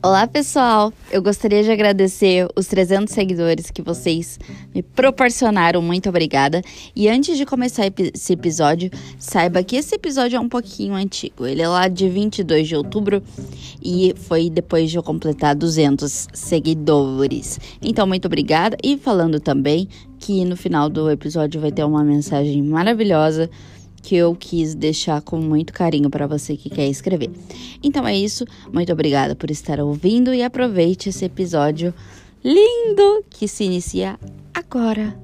Olá, pessoal! Eu gostaria de agradecer os 300 seguidores que vocês me proporcionaram. Muito obrigada. E antes de começar esse episódio, saiba que esse episódio é um pouquinho antigo. Ele é lá de 22 de outubro e foi depois de eu completar 200 seguidores. Então, muito obrigada. E falando também que no final do episódio vai ter uma mensagem maravilhosa que eu quis deixar com muito carinho para você que quer escrever. Então é isso, muito obrigada por estar ouvindo e aproveite esse episódio lindo que se inicia agora.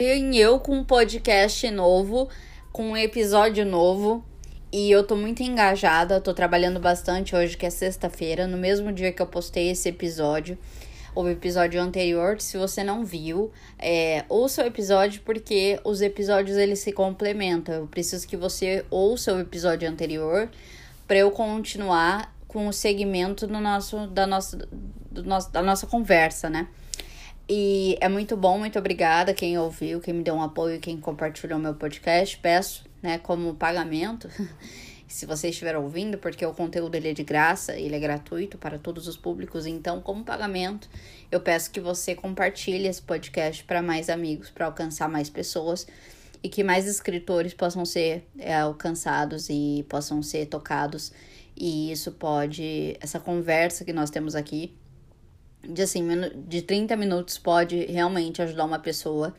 Eu com um podcast novo, com um episódio novo. E eu tô muito engajada, tô trabalhando bastante hoje, que é sexta-feira, no mesmo dia que eu postei esse episódio o episódio anterior. Se você não viu, é, ouça o episódio porque os episódios eles se complementam. Eu preciso que você ouça o episódio anterior para eu continuar com o segmento do nosso, da, nossa, nosso, da nossa conversa, né? E é muito bom, muito obrigada quem ouviu, quem me deu um apoio, quem compartilhou meu podcast. Peço, né, como pagamento. se você estiver ouvindo, porque o conteúdo ele é de graça, ele é gratuito para todos os públicos, então, como pagamento, eu peço que você compartilhe esse podcast para mais amigos, para alcançar mais pessoas e que mais escritores possam ser é, alcançados e possam ser tocados. E isso pode, essa conversa que nós temos aqui, de assim, de 30 minutos, pode realmente ajudar uma pessoa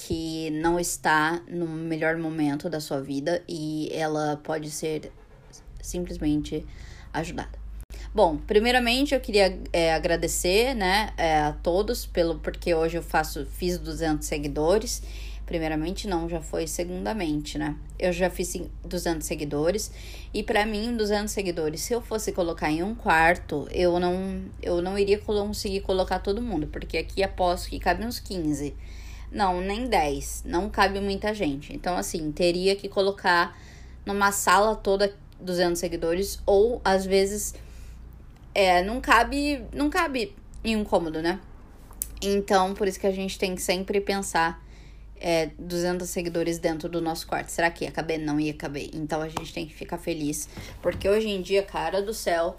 que não está no melhor momento da sua vida e ela pode ser simplesmente ajudada. Bom, primeiramente eu queria é, agradecer, né, é, a todos pelo porque hoje eu faço fiz 200 seguidores. Primeiramente não, já foi segundamente, né? Eu já fiz 200 seguidores e para mim 200 seguidores, se eu fosse colocar em um quarto, eu não eu não iria conseguir colocar todo mundo, porque aqui aposto que cabe uns 15. Não, nem 10. Não cabe muita gente. Então, assim, teria que colocar numa sala toda 200 seguidores. Ou, às vezes, é, não cabe, não cabe em um cômodo, né? Então, por isso que a gente tem que sempre pensar é, 200 seguidores dentro do nosso quarto. Será que ia caber? Não ia caber. Então, a gente tem que ficar feliz. Porque hoje em dia, cara do céu,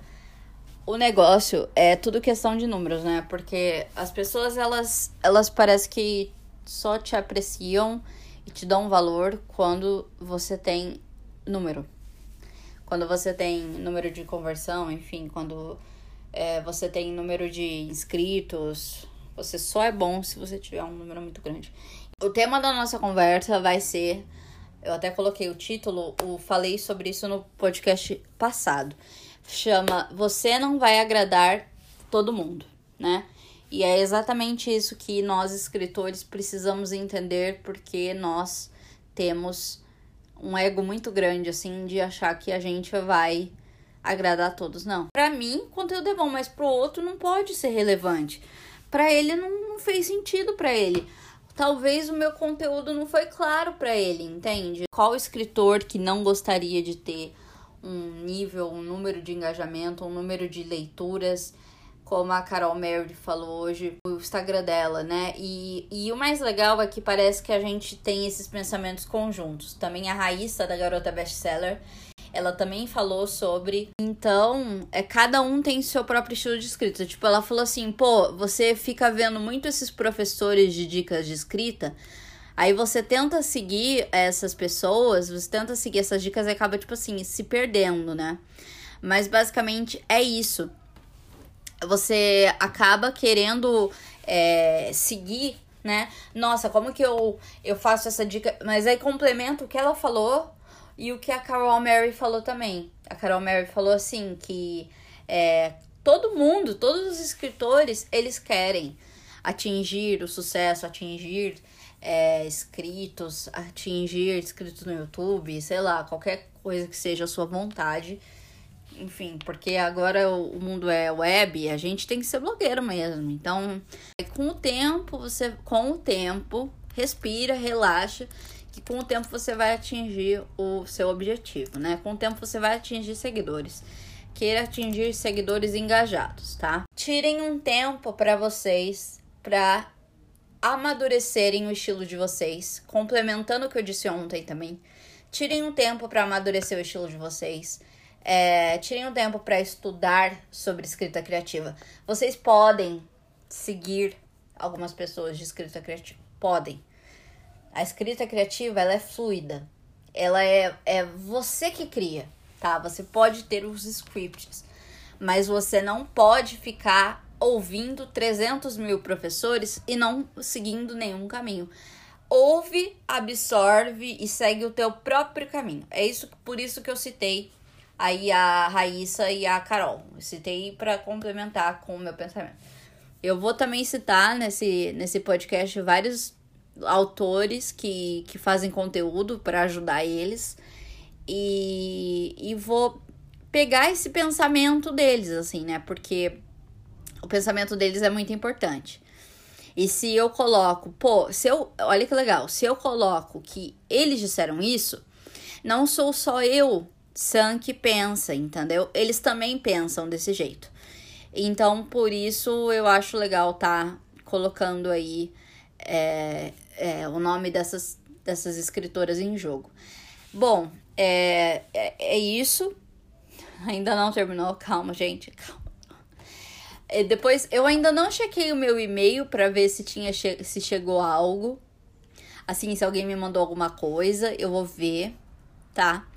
o negócio é tudo questão de números, né? Porque as pessoas, elas, elas parecem que só te apreciam e te dão valor quando você tem número. Quando você tem número de conversão, enfim, quando é, você tem número de inscritos, você só é bom se você tiver um número muito grande. O tema da nossa conversa vai ser. Eu até coloquei o título, o falei sobre isso no podcast passado. Chama Você não vai agradar todo mundo, né? E é exatamente isso que nós escritores precisamos entender, porque nós temos um ego muito grande, assim, de achar que a gente vai agradar a todos. Não. Para mim, conteúdo é bom, mas pro outro não pode ser relevante. Para ele não, não fez sentido para ele. Talvez o meu conteúdo não foi claro para ele, entende? Qual escritor que não gostaria de ter um nível, um número de engajamento, um número de leituras como a Carol Mary falou hoje, o Instagram dela, né? E, e o mais legal é que parece que a gente tem esses pensamentos conjuntos. Também a Raíssa, da Garota Bestseller, ela também falou sobre. Então, é cada um tem seu próprio estilo de escrita. Tipo, ela falou assim: pô, você fica vendo muito esses professores de dicas de escrita. Aí você tenta seguir essas pessoas, você tenta seguir essas dicas e acaba, tipo assim, se perdendo, né? Mas basicamente é isso você acaba querendo é, seguir, né? Nossa, como que eu, eu faço essa dica? Mas aí complemento o que ela falou e o que a Carol Mary falou também. A Carol Mary falou assim que é, todo mundo, todos os escritores, eles querem atingir o sucesso, atingir é, inscritos, atingir inscritos no YouTube, sei lá, qualquer coisa que seja a sua vontade enfim, porque agora o mundo é web, a gente tem que ser blogueiro mesmo. Então, com o tempo, você com o tempo, respira, relaxa, que com o tempo você vai atingir o seu objetivo, né? Com o tempo você vai atingir seguidores. Queira atingir seguidores engajados, tá? Tirem um tempo para vocês para amadurecerem o estilo de vocês, complementando o que eu disse ontem também. Tirem um tempo para amadurecer o estilo de vocês É, tirem um tempo para estudar sobre escrita criativa. Vocês podem seguir algumas pessoas de escrita criativa. Podem. A escrita criativa, ela é fluida. Ela é, é você que cria, tá? Você pode ter os scripts, mas você não pode ficar ouvindo 300 mil professores e não seguindo nenhum caminho. Ouve, absorve e segue o teu próprio caminho. É isso por isso que eu citei aí a Raíssa e a Carol. Citei para complementar com o meu pensamento. Eu vou também citar nesse, nesse podcast vários autores que, que fazem conteúdo para ajudar eles e, e vou pegar esse pensamento deles, assim, né? Porque o pensamento deles é muito importante. E se eu coloco, pô, se eu, olha que legal, se eu coloco que eles disseram isso, não sou só eu, Que pensa, entendeu? Eles também pensam desse jeito. Então, por isso eu acho legal tá colocando aí é, é, o nome dessas, dessas escritoras em jogo. Bom, é, é, é isso. Ainda não terminou, calma, gente, calma. E depois, eu ainda não chequei o meu e-mail para ver se tinha che se chegou algo. Assim, se alguém me mandou alguma coisa, eu vou ver, tá?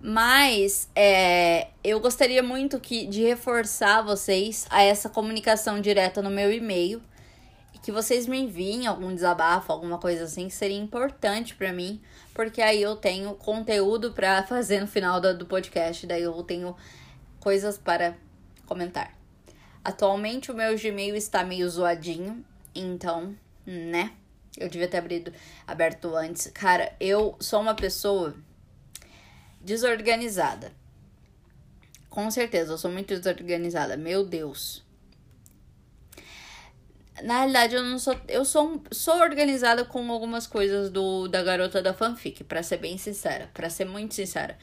Mas é, eu gostaria muito que, de reforçar vocês a essa comunicação direta no meu e-mail. Que vocês me enviem algum desabafo, alguma coisa assim, que seria importante para mim. Porque aí eu tenho conteúdo para fazer no final do, do podcast. Daí eu tenho coisas para comentar. Atualmente o meu Gmail está meio zoadinho, então, né? Eu devia ter abrido, aberto antes. Cara, eu sou uma pessoa desorganizada. Com certeza, eu sou muito desorganizada. Meu Deus. Na realidade, eu não sou. Eu sou, sou organizada com algumas coisas do da garota da fanfic, para ser bem sincera. para ser muito sincera.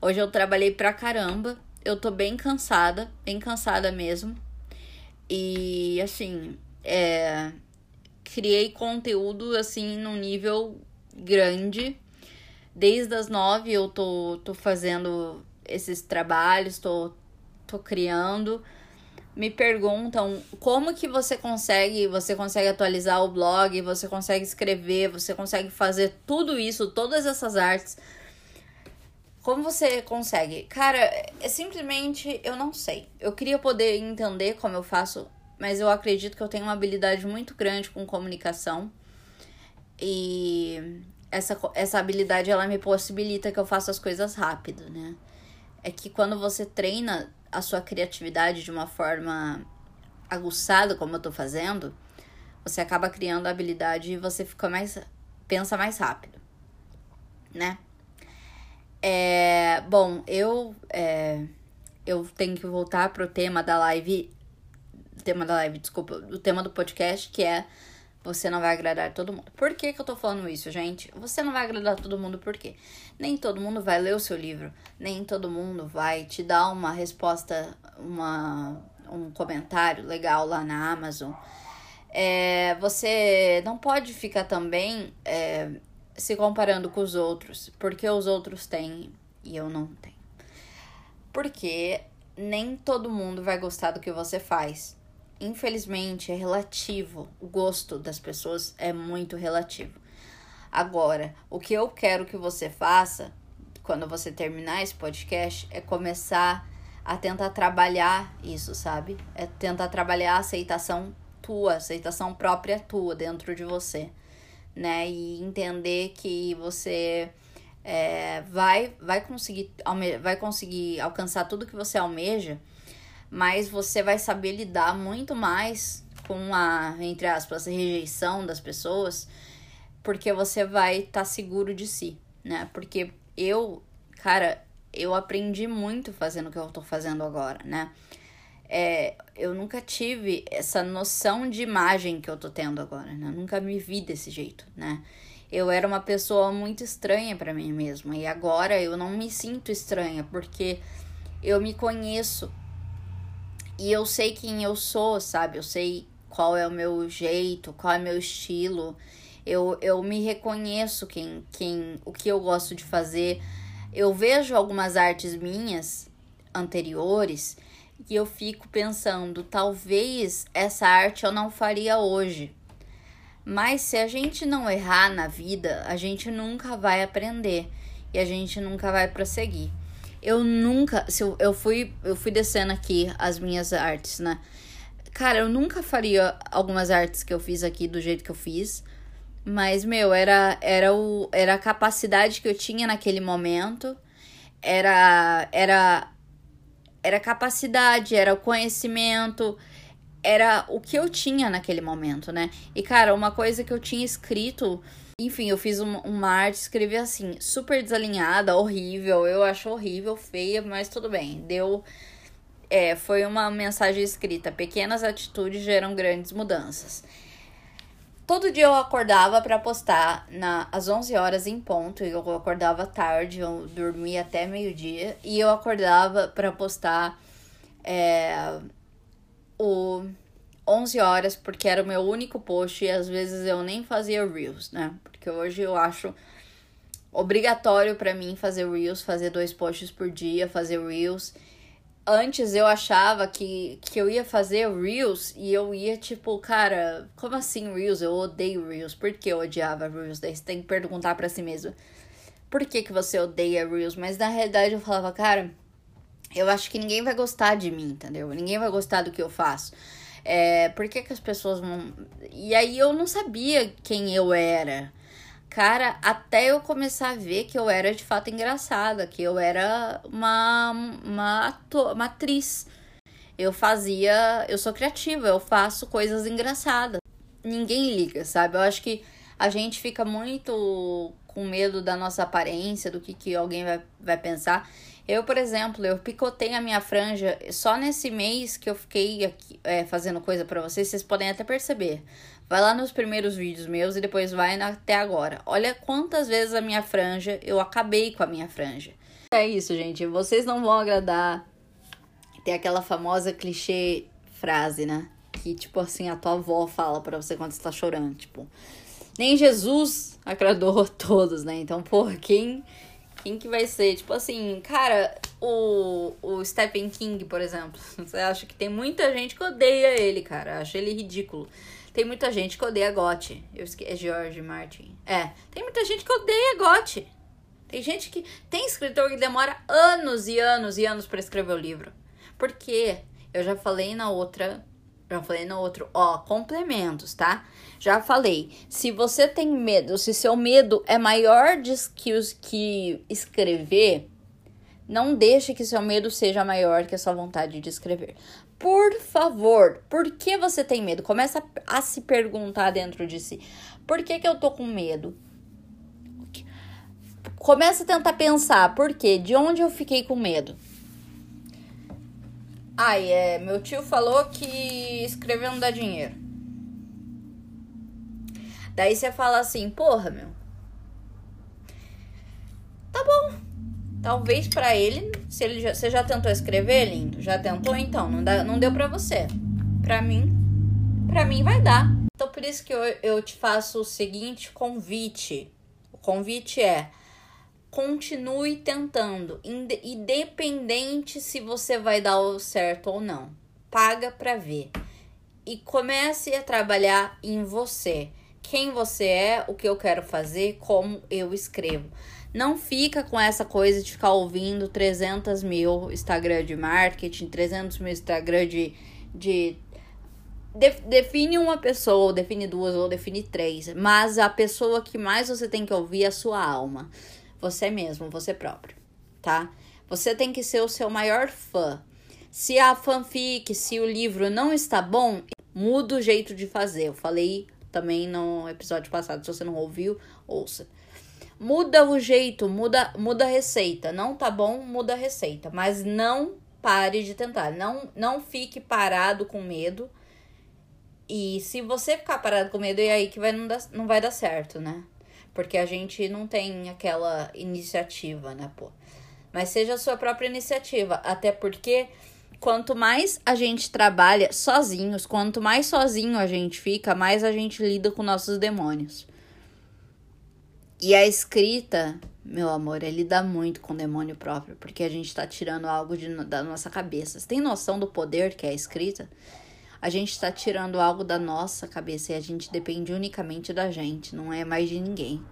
Hoje eu trabalhei pra caramba. Eu tô bem cansada, bem cansada mesmo. E assim, é, criei conteúdo assim num nível grande. Desde as nove eu tô, tô fazendo esses trabalhos, tô, tô criando. Me perguntam como que você consegue, você consegue atualizar o blog, você consegue escrever, você consegue fazer tudo isso, todas essas artes como você consegue? Cara, é simplesmente eu não sei. Eu queria poder entender como eu faço, mas eu acredito que eu tenho uma habilidade muito grande com comunicação. E essa, essa habilidade ela me possibilita que eu faça as coisas rápido, né? É que quando você treina a sua criatividade de uma forma aguçada, como eu tô fazendo, você acaba criando a habilidade e você fica mais. pensa mais rápido, né? É, bom, eu é, eu tenho que voltar pro tema da live, tema da live, desculpa, o tema do podcast que é você não vai agradar todo mundo. Por que, que eu tô falando isso, gente? Você não vai agradar todo mundo por quê? Nem todo mundo vai ler o seu livro, nem todo mundo vai te dar uma resposta, uma, um comentário legal lá na Amazon. É, você não pode ficar também é, se comparando com os outros, porque os outros têm e eu não tenho. Porque nem todo mundo vai gostar do que você faz. Infelizmente, é relativo. O gosto das pessoas é muito relativo. Agora, o que eu quero que você faça quando você terminar esse podcast é começar a tentar trabalhar isso, sabe? É tentar trabalhar a aceitação tua, aceitação própria tua dentro de você né? E entender que você é, vai, vai, conseguir, vai conseguir alcançar tudo que você almeja, mas você vai saber lidar muito mais com a, entre aspas, rejeição das pessoas, porque você vai estar tá seguro de si, né? Porque eu, cara, eu aprendi muito fazendo o que eu tô fazendo agora, né? é, eu nunca tive essa noção de imagem que eu tô tendo agora, né? Eu nunca me vi desse jeito, né? Eu era uma pessoa muito estranha para mim mesma e agora eu não me sinto estranha porque eu me conheço e eu sei quem eu sou, sabe? Eu sei qual é o meu jeito, qual é o meu estilo. Eu, eu me reconheço quem, quem o que eu gosto de fazer. Eu vejo algumas artes minhas anteriores e eu fico pensando, talvez essa arte eu não faria hoje. Mas se a gente não errar na vida, a gente nunca vai aprender e a gente nunca vai prosseguir. Eu nunca, se eu, eu fui, eu fui descendo aqui as minhas artes, né? Cara, eu nunca faria algumas artes que eu fiz aqui do jeito que eu fiz. Mas, meu, era, era, o, era a capacidade que eu tinha naquele momento. Era, era, era capacidade, era o conhecimento, era o que eu tinha naquele momento, né? E, cara, uma coisa que eu tinha escrito. Enfim, eu fiz uma, uma arte, escrevi assim, super desalinhada, horrível. Eu acho horrível, feia, mas tudo bem. Deu é, foi uma mensagem escrita: pequenas atitudes geram grandes mudanças. Todo dia eu acordava para postar na, às 11 horas em ponto. Eu acordava tarde, eu dormia até meio-dia. E eu acordava para postar é, o 11 horas, porque era o meu único post. E às vezes eu nem fazia Reels, né? Porque hoje eu acho obrigatório para mim fazer Reels, fazer dois posts por dia, fazer Reels antes eu achava que, que eu ia fazer Reels e eu ia tipo, cara, como assim Reels? Eu odeio Reels. Por que eu odiava Reels? Daí você tem que perguntar para si mesmo. Por que, que você odeia Reels? Mas na realidade eu falava, cara, eu acho que ninguém vai gostar de mim, entendeu? Ninguém vai gostar do que eu faço. É, por que, que as pessoas vão. E aí eu não sabia quem eu era. Cara, até eu começar a ver que eu era de fato engraçada, que eu era uma, uma, ator, uma atriz. Eu fazia. Eu sou criativa, eu faço coisas engraçadas. Ninguém liga, sabe? Eu acho que a gente fica muito com medo da nossa aparência, do que, que alguém vai, vai pensar. Eu, por exemplo, eu picotei a minha franja só nesse mês que eu fiquei aqui, é, fazendo coisa para vocês, vocês podem até perceber. Vai lá nos primeiros vídeos meus e depois vai até agora. Olha quantas vezes a minha franja, eu acabei com a minha franja. É isso, gente. Vocês não vão agradar. Tem aquela famosa clichê frase, né? Que, tipo assim, a tua avó fala para você quando você tá chorando. Tipo, nem Jesus agradou a todos, né? Então, pô, quem, quem que vai ser? Tipo assim, cara, o, o Stephen King, por exemplo. Você acha que tem muita gente que odeia ele, cara. Acha ele ridículo. Tem muita gente que odeia Gotti. Eu esqueci, é George Martin. É, tem muita gente que odeia Gotti. Tem gente que. Tem escritor que demora anos e anos e anos para escrever o livro. Por quê? Eu já falei na outra. Já falei no outro. Ó, complementos, tá? Já falei. Se você tem medo, se seu medo é maior de que, os, que escrever, não deixe que seu medo seja maior que a sua vontade de escrever. Por favor, por que você tem medo? Começa a, se perguntar dentro de si. Por que, que eu tô com medo? Começa a tentar pensar, por quê? De onde eu fiquei com medo? Ai, é, meu tio falou que escrever não dá dinheiro. Daí você fala assim, porra, meu. Tá bom, Talvez para ele, se ele já, você já tentou escrever, lindo? Já tentou? Então, não, dá, não deu para você. Para mim, para mim vai dar. Então, por isso que eu, eu te faço o seguinte convite. O convite é continue tentando, independente se você vai dar o certo ou não. Paga para ver. E comece a trabalhar em você. Quem você é, o que eu quero fazer, como eu escrevo. Não fica com essa coisa de ficar ouvindo 300 mil Instagram de marketing, 300 mil Instagram de. de define uma pessoa, ou define duas, ou define três. Mas a pessoa que mais você tem que ouvir é a sua alma. Você mesmo, você próprio, tá? Você tem que ser o seu maior fã. Se a fanfic, se o livro não está bom, muda o jeito de fazer. Eu falei também no episódio passado. Se você não ouviu, ouça. Muda o jeito, muda, muda a receita. Não tá bom, muda a receita. Mas não pare de tentar. Não, não fique parado com medo. E se você ficar parado com medo, é aí que vai, não, dar, não vai dar certo, né? Porque a gente não tem aquela iniciativa, né, pô? Mas seja a sua própria iniciativa. Até porque quanto mais a gente trabalha sozinhos, quanto mais sozinho a gente fica, mais a gente lida com nossos demônios. E a escrita, meu amor, é lidar muito com o demônio próprio, porque a gente tá tirando algo de, da nossa cabeça. Você tem noção do poder que é a escrita? A gente tá tirando algo da nossa cabeça e a gente depende unicamente da gente, não é mais de ninguém.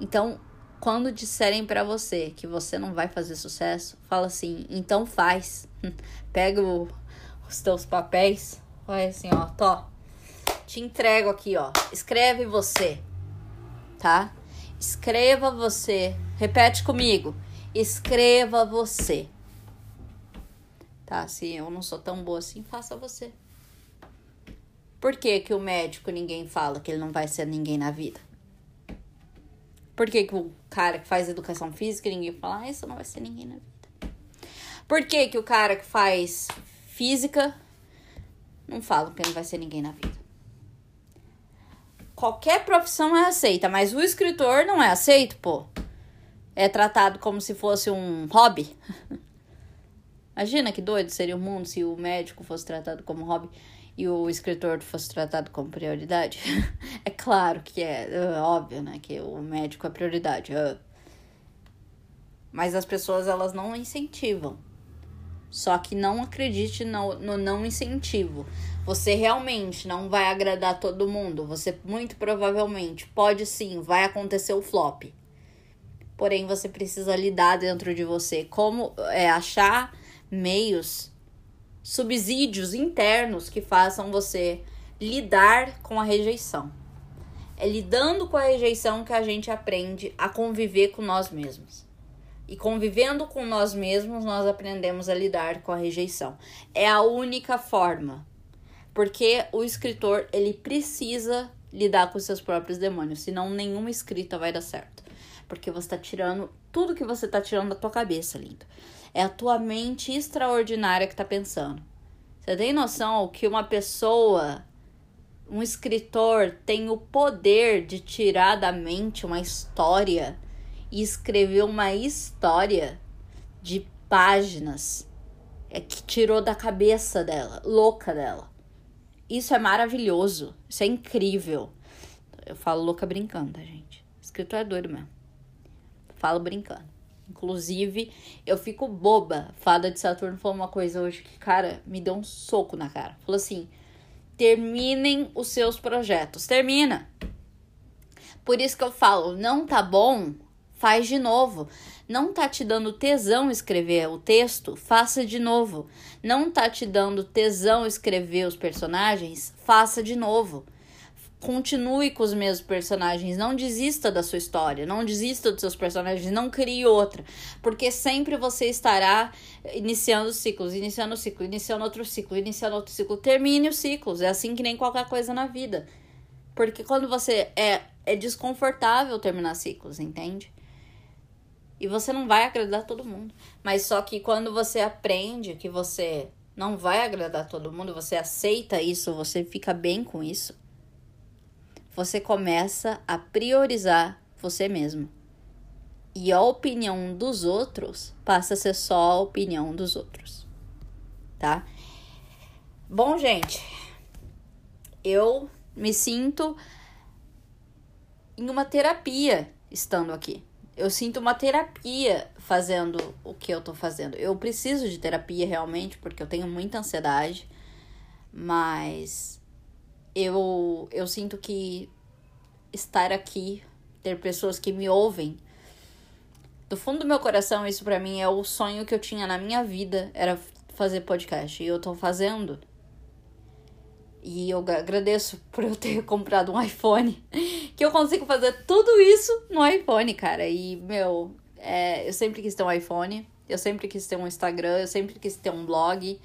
Então, quando disserem para você que você não vai fazer sucesso, fala assim: então faz. Pega o, os teus papéis, vai assim, ó, tô. Te entrego aqui, ó. Escreve você, tá? Escreva você. Repete comigo. Escreva você. Tá? Se eu não sou tão boa assim, faça você. Por que, que o médico ninguém fala que ele não vai ser ninguém na vida? Por que, que o cara que faz educação física ninguém fala, ah, isso não vai ser ninguém na vida? Por que, que o cara que faz física não fala que não vai ser ninguém na vida? qualquer profissão é aceita, mas o escritor não é aceito, pô. É tratado como se fosse um hobby. Imagina que doido seria o mundo se o médico fosse tratado como hobby e o escritor fosse tratado como prioridade. é claro que é, é, óbvio, né, que o médico é prioridade. É. Mas as pessoas elas não incentivam. Só que não acredite no, no não incentivo. Você realmente não vai agradar todo mundo. Você muito provavelmente pode sim, vai acontecer o flop. Porém, você precisa lidar dentro de você como é achar meios, subsídios internos que façam você lidar com a rejeição. É lidando com a rejeição que a gente aprende a conviver com nós mesmos. E convivendo com nós mesmos, nós aprendemos a lidar com a rejeição. É a única forma porque o escritor, ele precisa lidar com seus próprios demônios, senão nenhuma escrita vai dar certo. Porque você tá tirando tudo que você tá tirando da tua cabeça, lindo. É a tua mente extraordinária que tá pensando. Você tem noção que uma pessoa, um escritor, tem o poder de tirar da mente uma história e escrever uma história de páginas é que tirou da cabeça dela, louca dela. Isso é maravilhoso. Isso é incrível. Eu falo louca brincando, tá, gente? Escritor é doido mesmo. Falo brincando. Inclusive, eu fico boba. Fada de Saturno falou uma coisa hoje que, cara, me deu um soco na cara. Falou assim: terminem os seus projetos. Termina. Por isso que eu falo, não tá bom? Faz de novo. Não tá te dando tesão escrever o texto? Faça de novo. Não tá te dando tesão escrever os personagens? Faça de novo. Continue com os mesmos personagens, não desista da sua história, não desista dos seus personagens, não crie outra, porque sempre você estará iniciando ciclos, iniciando ciclo, iniciando outro ciclo, iniciando outro ciclo. Termine os ciclos, é assim que nem qualquer coisa na vida. Porque quando você é é desconfortável terminar ciclos, entende? E você não vai agradar todo mundo. Mas só que quando você aprende que você não vai agradar todo mundo, você aceita isso, você fica bem com isso, você começa a priorizar você mesmo. E a opinião dos outros passa a ser só a opinião dos outros. Tá? Bom, gente, eu me sinto em uma terapia estando aqui eu sinto uma terapia fazendo o que eu tô fazendo. Eu preciso de terapia realmente, porque eu tenho muita ansiedade, mas eu, eu sinto que estar aqui, ter pessoas que me ouvem, do fundo do meu coração, isso para mim é o sonho que eu tinha na minha vida, era fazer podcast. E eu tô fazendo. E eu agradeço por eu ter comprado um iPhone. Que eu consigo fazer tudo isso no iPhone, cara. E, meu, é, eu sempre quis ter um iPhone. Eu sempre quis ter um Instagram. Eu sempre quis ter um blog.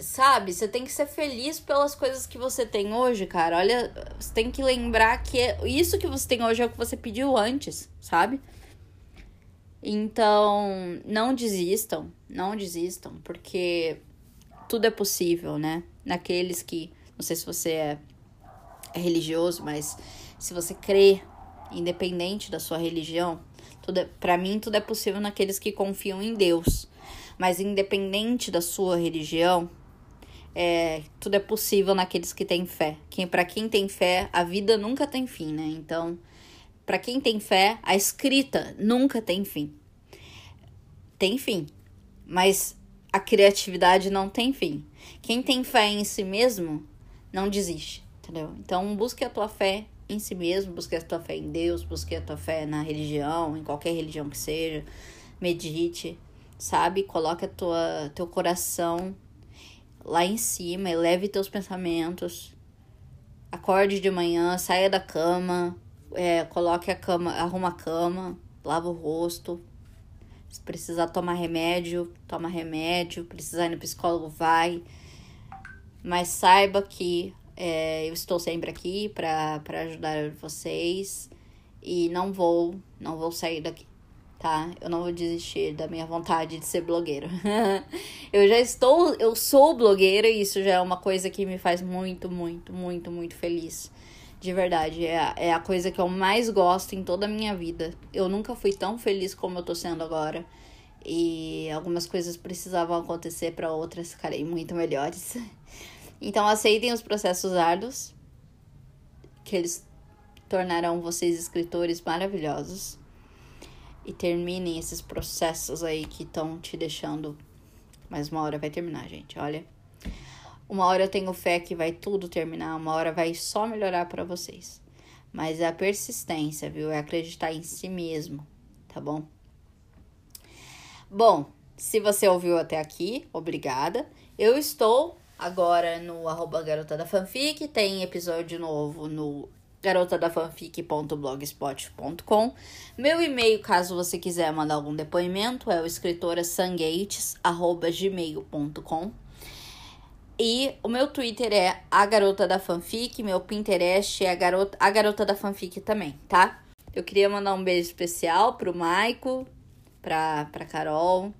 Sabe, você tem que ser feliz pelas coisas que você tem hoje, cara. Olha, você tem que lembrar que é, isso que você tem hoje é o que você pediu antes, sabe? Então, não desistam, não desistam, porque tudo é possível, né? Naqueles que, não sei se você é, é religioso, mas se você crê, independente da sua religião, tudo é, para mim tudo é possível naqueles que confiam em Deus. Mas independente da sua religião, é, tudo é possível naqueles que têm fé. Quem para quem tem fé, a vida nunca tem fim, né? Então, para quem tem fé, a escrita nunca tem fim. Tem fim, mas a criatividade não tem fim. Quem tem fé em si mesmo não desiste, entendeu? Então busque a tua fé em si mesmo, busque a tua fé em Deus, busque a tua fé na religião, em qualquer religião que seja. Medite, sabe? Coloque a tua teu coração lá em cima, eleve teus pensamentos. Acorde de manhã, saia da cama, é, coloque a cama, arruma a cama, lava o rosto. Se precisar tomar remédio, toma remédio. Precisar ir no psicólogo, vai. Mas saiba que é, eu estou sempre aqui para ajudar vocês. E não vou, não vou sair daqui, tá? Eu não vou desistir da minha vontade de ser blogueira. eu já estou, eu sou blogueira e isso já é uma coisa que me faz muito, muito, muito, muito feliz. De verdade, é a, é a coisa que eu mais gosto em toda a minha vida. Eu nunca fui tão feliz como eu tô sendo agora. E algumas coisas precisavam acontecer para outras ficarem muito melhores. Então aceitem os processos árduos, que eles tornarão vocês escritores maravilhosos. E terminem esses processos aí que estão te deixando. Mas uma hora vai terminar, gente. Olha. Uma hora eu tenho fé que vai tudo terminar, uma hora vai só melhorar para vocês. Mas é a persistência, viu? É acreditar em si mesmo, tá bom? Bom, se você ouviu até aqui, obrigada. Eu estou agora no arroba garota da fanfic, tem episódio novo no garotadafanfic.blogspot.com. Meu e-mail, caso você quiser mandar algum depoimento, é o escritorasangates@gmail.com. E o meu Twitter é a garota da fanfic, meu Pinterest é a garota, a garota da fanfic também, tá? Eu queria mandar um beijo especial pro Maico, pra, pra Carol,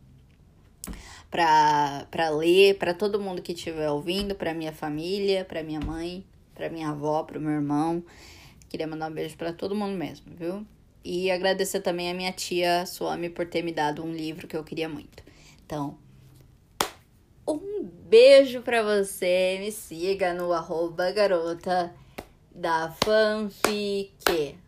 pra, pra Lê, pra todo mundo que estiver ouvindo, pra minha família, pra minha mãe, pra minha avó, pro meu irmão. Queria mandar um beijo pra todo mundo mesmo, viu? E agradecer também a minha tia Suami por ter me dado um livro que eu queria muito. Então, um beijo pra você. Me siga no arroba garota da fanfic.